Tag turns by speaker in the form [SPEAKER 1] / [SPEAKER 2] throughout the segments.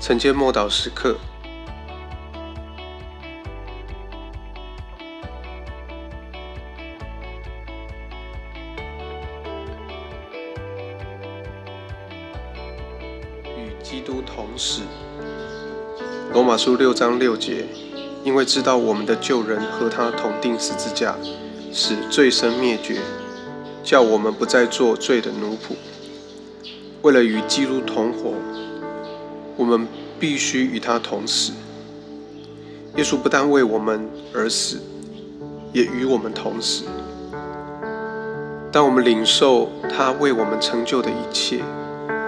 [SPEAKER 1] 承接默祷时刻。与基督同死。罗马书六章六节，因为知道我们的旧人和他同定十字架，使罪身灭绝，叫我们不再做罪的奴仆。为了与基督同活，我们必须与他同死。耶稣不但为我们而死，也与我们同死。当我们领受他为我们成就的一切，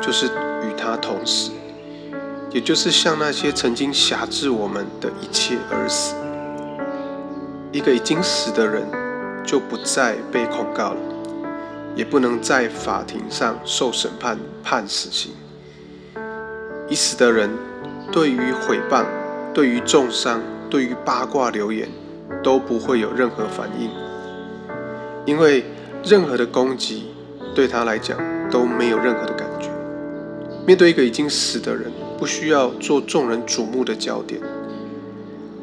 [SPEAKER 1] 就是与他同死，也就是向那些曾经辖制我们的一切而死。一个已经死的人，就不再被控告了，也不能在法庭上受审判判死刑。已死的人，对于毁谤、对于重伤、对于八卦流言，都不会有任何反应，因为任何的攻击对他来讲都没有任何的感觉。面对一个已经死的人，不需要做众人瞩目的焦点，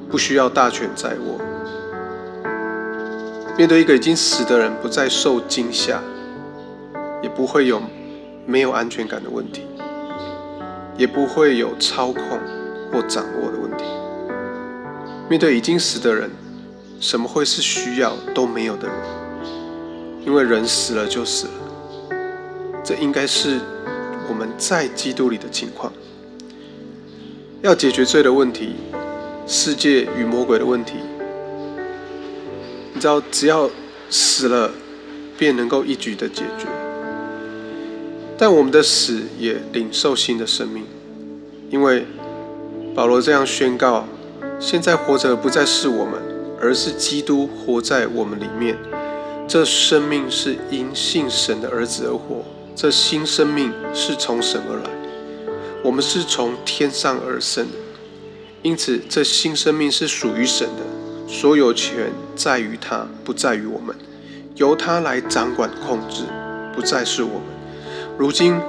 [SPEAKER 1] 不需要大权在握。面对一个已经死的人，不再受惊吓，也不会有没有安全感的问题。也不会有操控或掌握的问题。面对已经死的人，什么会是需要都没有的人？因为人死了就死了，这应该是我们在基督里的情况。要解决罪的问题，世界与魔鬼的问题，你知道，只要死了，便能够一举的解决。但我们的死也领受新的生命，因为保罗这样宣告：现在活着不再是我们，而是基督活在我们里面。这生命是因信神的儿子而活，这新生命是从神而来。我们是从天上而生的，因此这新生命是属于神的，所有权在于他，不在于我们，由他来掌管控制，不再是我们。如今，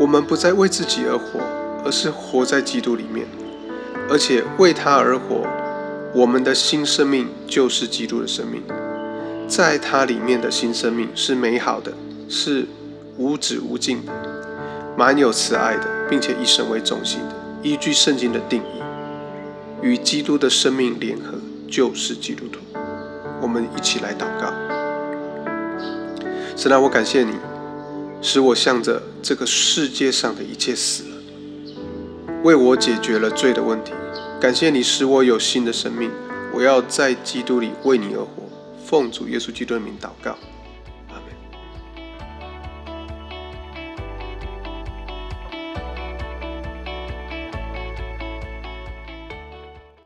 [SPEAKER 1] 我们不再为自己而活，而是活在基督里面，而且为他而活。我们的新生命就是基督的生命，在他里面的新生命是美好的，是无止无尽的，满有慈爱的，并且以神为中心的。依据圣经的定义，与基督的生命联合，就是基督徒。我们一起来祷告。神啊，我感谢你。使我向着这个世界上的一切死了，为我解决了罪的问题。感谢你使我有新的生命。我要在基督里为你而活。奉主耶稣基督的名祷告。